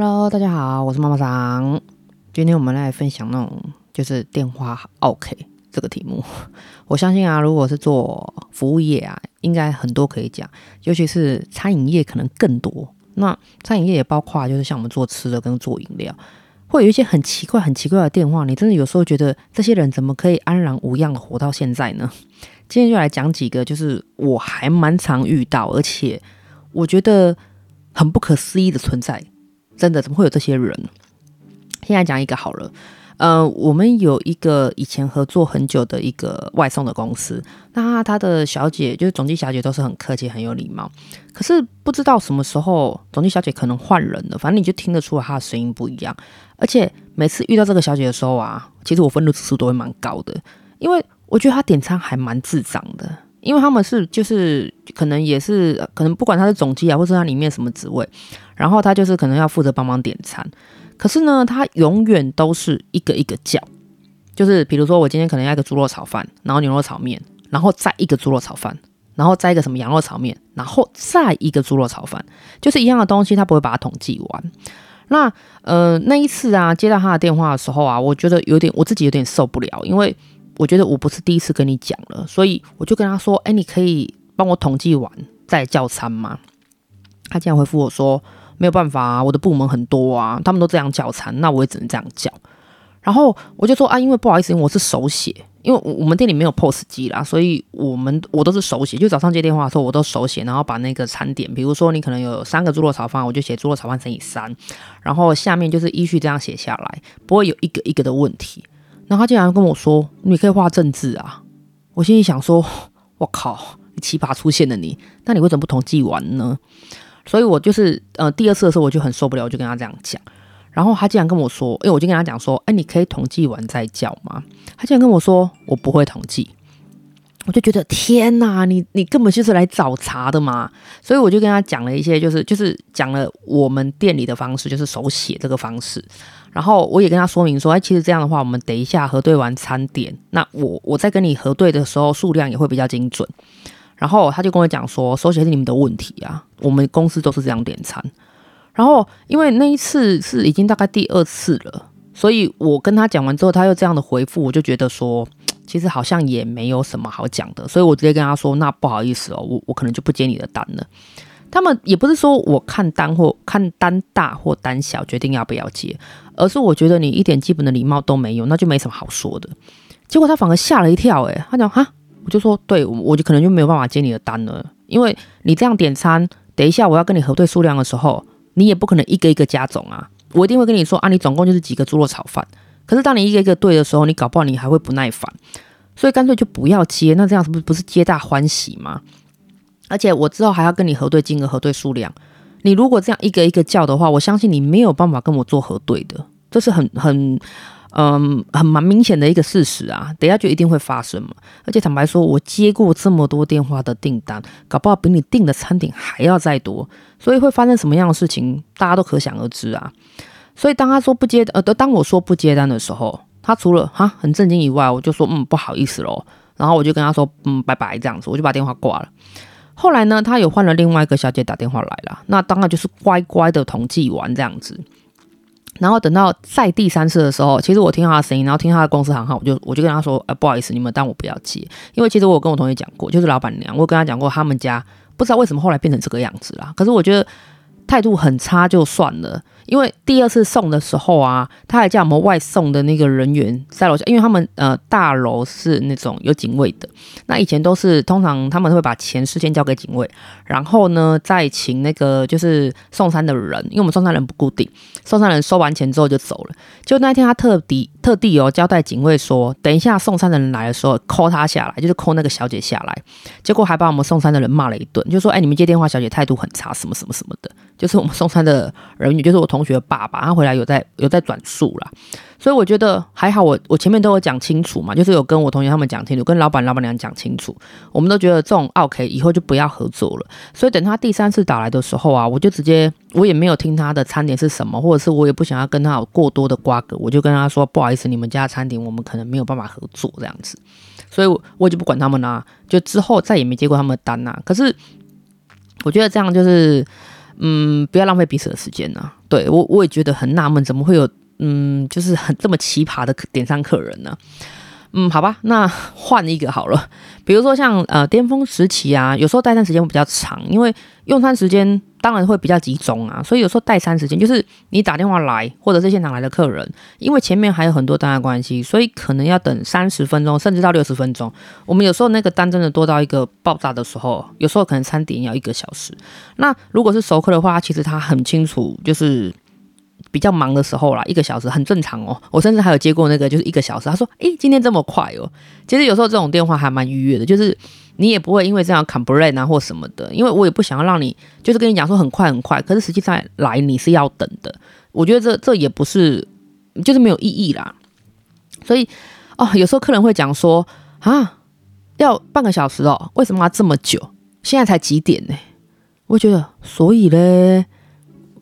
Hello，大家好，我是妈妈桑。今天我们来分享那种就是电话 OK 这个题目。我相信啊，如果是做服务业啊，应该很多可以讲，尤其是餐饮业可能更多。那餐饮业也包括就是像我们做吃的跟做饮料，会有一些很奇怪、很奇怪的电话。你真的有时候觉得这些人怎么可以安然无恙的活到现在呢？今天就来讲几个，就是我还蛮常遇到，而且我觉得很不可思议的存在。真的怎么会有这些人？现在讲一个好了，呃，我们有一个以前合作很久的一个外送的公司，那他的小姐就是总机小姐都是很客气很有礼貌，可是不知道什么时候总机小姐可能换人了，反正你就听得出来她的声音不一样，而且每次遇到这个小姐的时候啊，其实我愤怒指数都会蛮高的，因为我觉得她点餐还蛮智障的。因为他们是就是可能也是可能不管他是总机啊，或是他里面什么职位，然后他就是可能要负责帮忙点餐。可是呢，他永远都是一个一个叫，就是比如说我今天可能要一个猪肉炒饭，然后牛肉炒面，然后再一个猪肉炒饭，然后再一个什么羊肉炒面，然后再一个猪肉炒饭，就是一样的东西，他不会把它统计完。那呃那一次啊，接到他的电话的时候啊，我觉得有点我自己有点受不了，因为。我觉得我不是第一次跟你讲了，所以我就跟他说：“哎，你可以帮我统计完再叫餐吗？”他竟然回复我说：“没有办法啊，我的部门很多啊，他们都这样叫餐，那我也只能这样叫。”然后我就说：“啊，因为不好意思，因为我是手写，因为我们店里没有 POS 机啦，所以我们我都是手写。就早上接电话的时候，我都手写，然后把那个餐点，比如说你可能有三个猪肉炒饭，我就写猪肉炒饭乘以三，然后下面就是依序这样写下来，不会有一个一个的问题。”然后他竟然跟我说：“你可以画正字啊！”我心里想说：“我靠，你奇葩出现了你！那你为什么不统计完呢？”所以，我就是呃第二次的时候我就很受不了，我就跟他这样讲。然后他竟然跟我说：“因为，我就跟他讲说，哎，你可以统计完再叫吗？”他竟然跟我说：“我不会统计。”我就觉得天哪，你你根本就是来找茬的嘛！所以我就跟他讲了一些，就是就是讲了我们店里的方式，就是手写这个方式。然后我也跟他说明说，哎，其实这样的话，我们等一下核对完餐点，那我我在跟你核对的时候，数量也会比较精准。然后他就跟我讲说，首先是你们的问题啊，我们公司都是这样点餐。然后因为那一次是已经大概第二次了，所以我跟他讲完之后，他又这样的回复，我就觉得说。其实好像也没有什么好讲的，所以我直接跟他说：“那不好意思哦，我我可能就不接你的单了。”他们也不是说我看单或看单大或单小决定要不要接，而是我觉得你一点基本的礼貌都没有，那就没什么好说的。结果他反而吓了一跳，诶，他讲哈，我就说对，我就可能就没有办法接你的单了，因为你这样点餐，等一下我要跟你核对数量的时候，你也不可能一个一个加总啊，我一定会跟你说啊，你总共就是几个猪肉炒饭。可是当你一个一个对的时候，你搞不好你还会不耐烦，所以干脆就不要接。那这样是不是不是皆大欢喜吗？而且我之后还要跟你核对金额、核对数量。你如果这样一个一个叫的话，我相信你没有办法跟我做核对的，这是很很嗯很蛮明显的一个事实啊。等下就一定会发生嘛。而且坦白说，我接过这么多电话的订单，搞不好比你订的餐点还要再多，所以会发生什么样的事情，大家都可想而知啊。所以当他说不接，呃，当我说不接单的时候，他除了哈很震惊以外，我就说嗯不好意思喽，然后我就跟他说嗯拜拜这样子，我就把电话挂了。后来呢，他有换了另外一个小姐打电话来了，那当然就是乖乖的统计完这样子。然后等到再第三次的时候，其实我听他的声音，然后听他的公司行号，我就我就跟他说，呃不好意思，你们当我不要接，因为其实我有跟我同学讲过，就是老板娘，我跟他讲过，他们家不知道为什么后来变成这个样子啦。可是我觉得态度很差就算了。因为第二次送的时候啊，他还叫我们外送的那个人员在楼下，因为他们呃大楼是那种有警卫的，那以前都是通常他们会把钱事先交给警卫，然后呢再请那个就是送餐的人，因为我们送餐人不固定，送餐人收完钱之后就走了。就那天他特地特地哦交代警卫说，等一下送餐的人来的时候扣他下来，就是扣那个小姐下来，结果还把我们送餐的人骂了一顿，就说哎你们接电话小姐态度很差，什么什么什么的，就是我们送餐的人员就是我同。同学爸爸，他回来有在有在转述啦，所以我觉得还好我。我前面都有讲清楚嘛，就是有跟我同学他们讲清楚，跟老板老板娘讲清楚，我们都觉得这种 OK 以后就不要合作了。所以等他第三次打来的时候啊，我就直接我也没有听他的餐点是什么，或者是我也不想要跟他有过多的瓜葛，我就跟他说不好意思，你们家餐点我们可能没有办法合作这样子。所以我我就不管他们啦，就之后再也没接过他们的单呐。可是我觉得这样就是。嗯，不要浪费彼此的时间呐。对我我也觉得很纳闷，怎么会有嗯，就是很这么奇葩的点餐客人呢？嗯，好吧，那换一个好了。比如说像呃巅峰时期啊，有时候待餐时间会比较长，因为用餐时间当然会比较集中啊，所以有时候待餐时间就是你打电话来或者是现场来的客人，因为前面还有很多单的关系，所以可能要等三十分钟甚至到六十分钟。我们有时候那个单真的多到一个爆炸的时候，有时候可能餐点要一个小时。那如果是熟客的话，其实他很清楚就是。比较忙的时候啦，一个小时很正常哦。我甚至还有接过那个，就是一个小时。他说：“诶，今天这么快哦。”其实有时候这种电话还蛮愉悦的，就是你也不会因为这样 complain 啊或什么的。因为我也不想要让你就是跟你讲说很快很快，可是实际上来你是要等的。我觉得这这也不是就是没有意义啦。所以哦，有时候客人会讲说：“啊，要半个小时哦，为什么要这么久？现在才几点呢？”我觉得，所以嘞，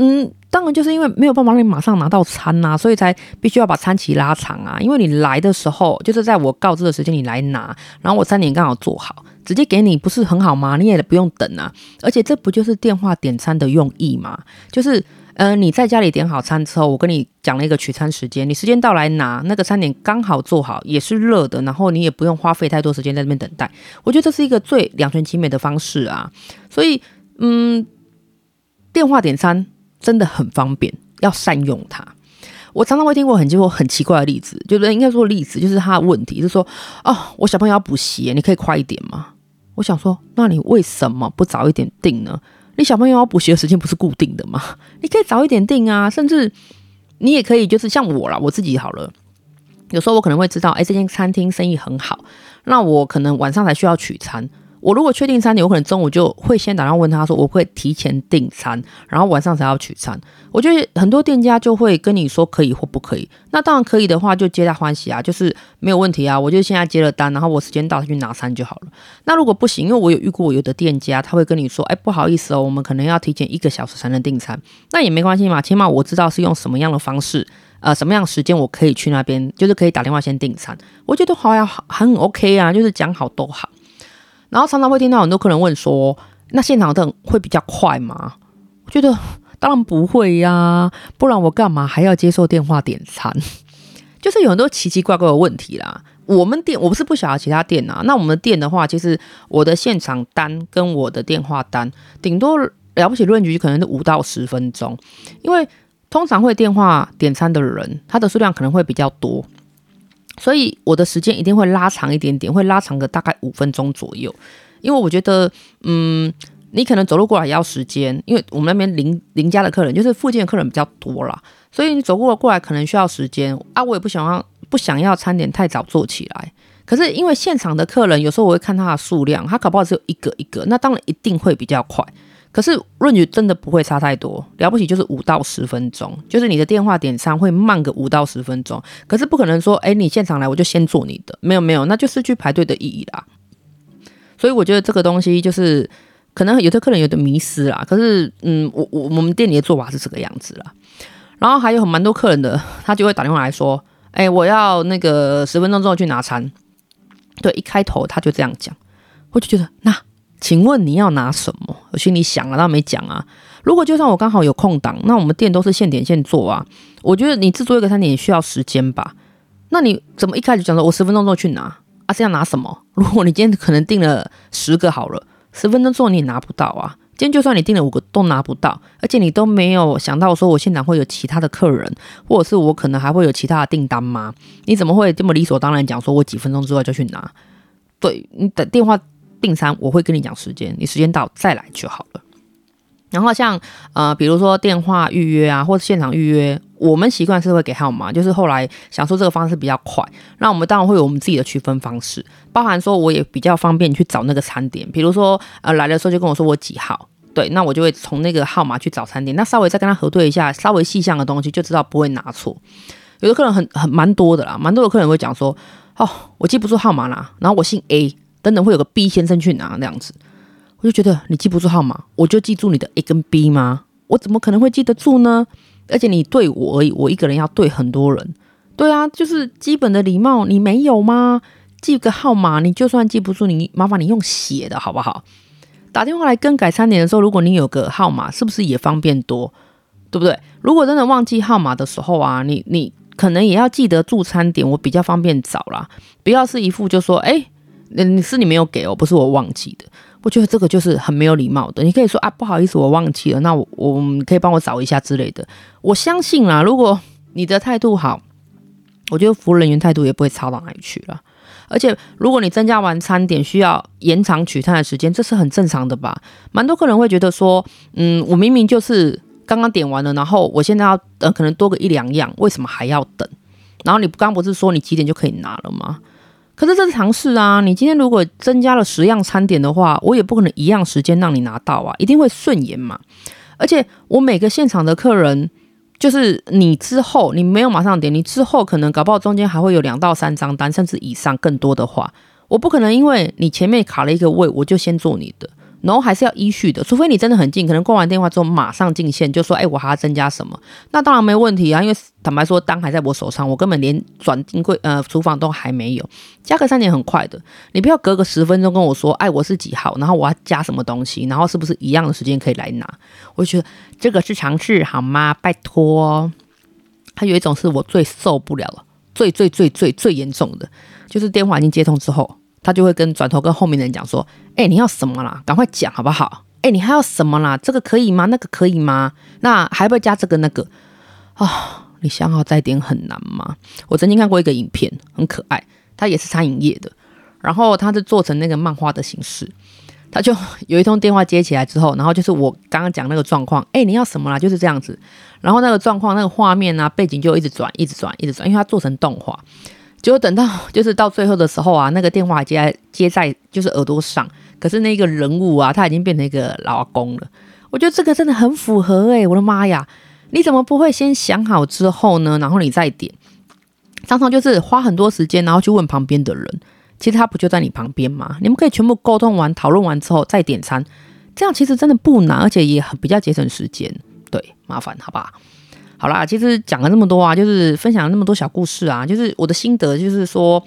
嗯。当然，就是因为没有办法让你马上拿到餐呐、啊，所以才必须要把餐期拉长啊。因为你来的时候，就是在我告知的时间你来拿，然后我餐点刚好做好，直接给你，不是很好吗？你也不用等啊。而且这不就是电话点餐的用意吗？就是，呃，你在家里点好餐之后，我跟你讲了一个取餐时间，你时间到来拿那个餐点刚好做好，也是热的，然后你也不用花费太多时间在那边等待。我觉得这是一个最两全其美的方式啊。所以，嗯，电话点餐。真的很方便，要善用它。我常常会听过很多很奇怪的例子，就是应该说例子，就是他的问题是说，哦，我小朋友要补习，你可以快一点吗？我想说，那你为什么不早一点定呢？你小朋友要补习的时间不是固定的吗？你可以早一点定啊，甚至你也可以就是像我啦，我自己好了，有时候我可能会知道，哎，这间餐厅生意很好，那我可能晚上才需要取餐。我如果确定餐点，我可能中午就会先打电话问他说，我会提前订餐，然后晚上才要取餐。我觉得很多店家就会跟你说可以或不可以。那当然可以的话，就皆大欢喜啊，就是没有问题啊。我就现在接了单，然后我时间到他去拿餐就好了。那如果不行，因为我有遇过有的店家，他会跟你说，哎，不好意思哦，我们可能要提前一个小时才能订餐。那也没关系嘛，起码我知道是用什么样的方式，呃，什么样的时间我可以去那边，就是可以打电话先订餐。我觉得好呀，很 OK 啊，就是讲好都好。然后常常会听到很多客人问说：“那现场等会比较快吗？”我觉得当然不会呀，不然我干嘛还要接受电话点餐？就是有很多奇奇怪怪的问题啦。我们店我不是不晓得其他店啊，那我们店的话，其实我的现场单跟我的电话单，顶多了不起论局可能是五到十分钟，因为通常会电话点餐的人，他的数量可能会比较多。所以我的时间一定会拉长一点点，会拉长个大概五分钟左右，因为我觉得，嗯，你可能走路过来也要时间，因为我们那边邻邻家的客人就是附近的客人比较多啦，所以你走过过来可能需要时间啊。我也不想要不想要餐点太早做起来，可是因为现场的客人有时候我会看他的数量，他搞不好只有一个一个，那当然一定会比较快。可是论据真的不会差太多，了不起就是五到十分钟，就是你的电话点餐会慢个五到十分钟。可是不可能说，哎，你现场来我就先做你的，没有没有，那就是去排队的意义啦。所以我觉得这个东西就是可能有的客人有点迷失啦。可是，嗯，我我我们店里的做法是这个样子啦。然后还有很蛮多客人的，他就会打电话来说，哎，我要那个十分钟之后去拿餐。对，一开头他就这样讲，我就觉得那。请问你要拿什么？我心里想了，但没讲啊。如果就算我刚好有空档，那我们店都是现点现做啊。我觉得你制作一个餐点也需要时间吧？那你怎么一开始讲说我十分钟之后去拿啊？是要拿什么？如果你今天可能订了十个好了，十分钟之后你也拿不到啊。今天就算你订了五个都拿不到，而且你都没有想到说我现场会有其他的客人，或者是我可能还会有其他的订单吗？你怎么会这么理所当然讲说我几分钟之后就去拿？对，你的电话。订餐我会跟你讲时间，你时间到再来就好了。然后像呃，比如说电话预约啊，或者现场预约，我们习惯是会给号码，就是后来想说这个方式比较快，那我们当然会有我们自己的区分方式，包含说我也比较方便去找那个餐点，比如说呃来的时候就跟我说我几号，对，那我就会从那个号码去找餐点，那稍微再跟他核对一下，稍微细项的东西就知道不会拿错。有的客人很很蛮多的啦，蛮多的客人会讲说，哦，我记不住号码啦，然后我姓 A。等等会有个 B 先生去拿那样子，我就觉得你记不住号码，我就记住你的 A 跟 B 吗？我怎么可能会记得住呢？而且你对我而已，我一个人要对很多人，对啊，就是基本的礼貌，你没有吗？记个号码，你就算记不住，你麻烦你用写的好不好？打电话来更改餐点的时候，如果你有个号码，是不是也方便多？对不对？如果真的忘记号码的时候啊，你你可能也要记得住餐点，我比较方便找啦。不要是一副就说，哎，你是你没有给哦，不是我忘记的。我觉得这个就是很没有礼貌的。你可以说啊，不好意思，我忘记了，那我我们可以帮我找一下之类的。我相信啦，如果你的态度好，我觉得服务人员态度也不会差到哪里去了。而且，如果你增加完餐点需要延长取餐的时间，这是很正常的吧？蛮多客人会觉得说，嗯，我明明就是刚刚点完了，然后我现在要等，可能多个一两样，为什么还要等？然后你刚刚不是说你几点就可以拿了吗？可是这是尝试啊！你今天如果增加了十样餐点的话，我也不可能一样时间让你拿到啊，一定会顺延嘛。而且我每个现场的客人。就是你之后你没有马上点，你之后可能搞不好中间还会有两到三张单，甚至以上更多的话，我不可能因为你前面卡了一个位，我就先做你的。然后还是要依序的，除非你真的很近，可能挂完电话之后马上进线，就说：“哎，我还要增加什么？”那当然没问题啊，因为坦白说，单还在我手上，我根本连转进柜呃厨房都还没有。加个三点很快的，你不要隔个十分钟跟我说：“哎，我是几号？”然后我要加什么东西？然后是不是一样的时间可以来拿？我觉得这个是常识好吗？拜托。还有一种是我最受不了了，最最最最最严重的，就是电话已经接通之后。他就会跟转头跟后面的人讲说：“哎、你要什么啦？赶快讲好不好？哎、你还要什么啦？这个可以吗？那个可以吗？那还不加这个那个啊、哦？你想好再点很难吗？我曾经看过一个影片，很可爱，它也是餐饮业的，然后它是做成那个漫画的形式，他就有一通电话接起来之后，然后就是我刚刚讲那个状况，哎、你要什么啦？就是这样子，然后那个状况那个画面啊，背景就一直转，一直转，一直转，因为它做成动画。”结果等到就是到最后的时候啊，那个电话接在接在就是耳朵上，可是那个人物啊，他已经变成一个老公了。我觉得这个真的很符合诶、欸，我的妈呀！你怎么不会先想好之后呢？然后你再点，常常就是花很多时间，然后去问旁边的人，其实他不就在你旁边吗？你们可以全部沟通完、讨论完之后再点餐，这样其实真的不难，而且也很比较节省时间。对，麻烦好吧？好好啦，其实讲了那么多啊，就是分享了那么多小故事啊，就是我的心得，就是说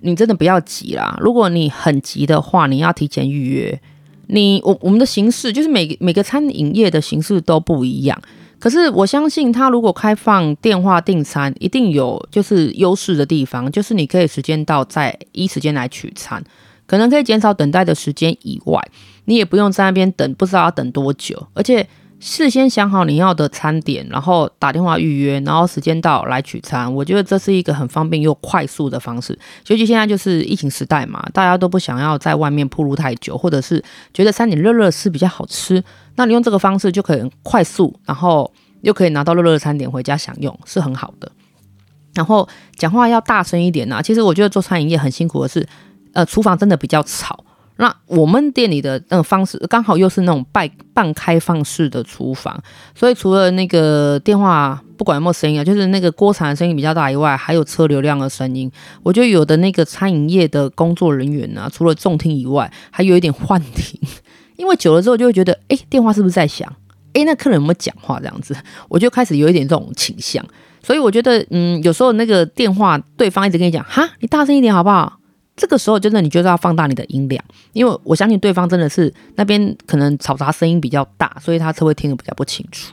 你真的不要急啦。如果你很急的话，你要提前预约。你我我们的形式就是每每个餐饮业的形式都不一样，可是我相信他如果开放电话订餐，一定有就是优势的地方，就是你可以时间到再一时间来取餐，可能可以减少等待的时间以外，你也不用在那边等，不知道要等多久，而且。事先想好你要的餐点，然后打电话预约，然后时间到来取餐。我觉得这是一个很方便又快速的方式。尤其现在就是疫情时代嘛，大家都不想要在外面曝露太久，或者是觉得餐点热热吃比较好吃。那你用这个方式就可以快速，然后又可以拿到热热的餐点回家享用，是很好的。然后讲话要大声一点呐。其实我觉得做餐饮业很辛苦的是，呃，厨房真的比较吵。那我们店里的那个方式刚好又是那种半半开放式的厨房，所以除了那个电话不管有没有声音啊，就是那个锅铲的声音比较大以外，还有车流量的声音。我觉得有的那个餐饮业的工作人员啊，除了重听以外，还有一点幻听，因为久了之后就会觉得，哎，电话是不是在响？哎，那客人有没有讲话？这样子，我就开始有一点这种倾向。所以我觉得，嗯，有时候那个电话对方一直跟你讲，哈，你大声一点好不好？这个时候，真的你就是要放大你的音量，因为我相信对方真的是那边可能嘈杂声音比较大，所以他才会听得比较不清楚。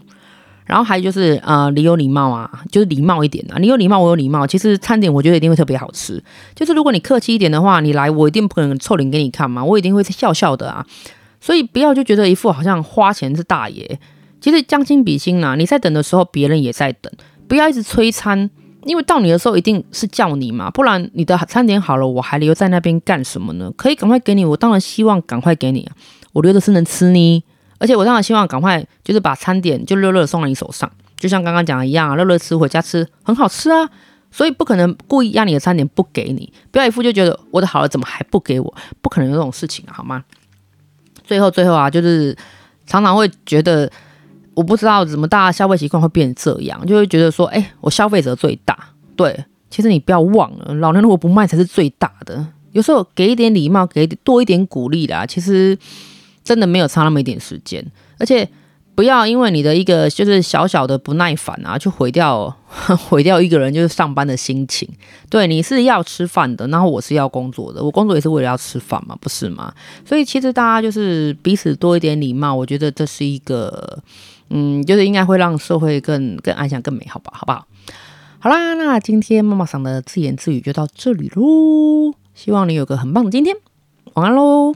然后还有就是，呃，你有礼貌啊，就是礼貌一点啊。你有礼貌，我有礼貌。其实餐点我觉得一定会特别好吃。就是如果你客气一点的话，你来我一定不可能臭脸给你看嘛，我一定会笑笑的啊。所以不要就觉得一副好像花钱是大爷。其实将心比心呐，你在等的时候，别人也在等，不要一直催餐。因为到你的时候一定是叫你嘛，不然你的餐点好了，我还留在那边干什么呢？可以赶快给你，我当然希望赶快给你啊！我留着是能吃呢，而且我当然希望赶快就是把餐点就热热送到你手上，就像刚刚讲的一样啊，热热吃回家吃很好吃啊，所以不可能故意让你的餐点不给你，不要一副就觉得我的好了怎么还不给我？不可能有这种事情啊，好吗？最后最后啊，就是常常会觉得。我不知道怎么大家消费习惯会变这样，就会觉得说，哎、我消费者最大。对，其实你不要忘了，老娘如果不卖才是最大的。有时候给一点礼貌，给多一点鼓励啦，其实真的没有差那么一点时间。而且不要因为你的一个就是小小的不耐烦啊，就毁掉 毁掉一个人就是上班的心情。对，你是要吃饭的，然后我是要工作的，我工作也是为了要吃饭嘛，不是吗？所以其实大家就是彼此多一点礼貌，我觉得这是一个。嗯，就是应该会让社会更更安详、更美好吧？好不好？好啦，那今天妈妈桑的自言自语就到这里喽。希望你有个很棒的今天，晚安喽。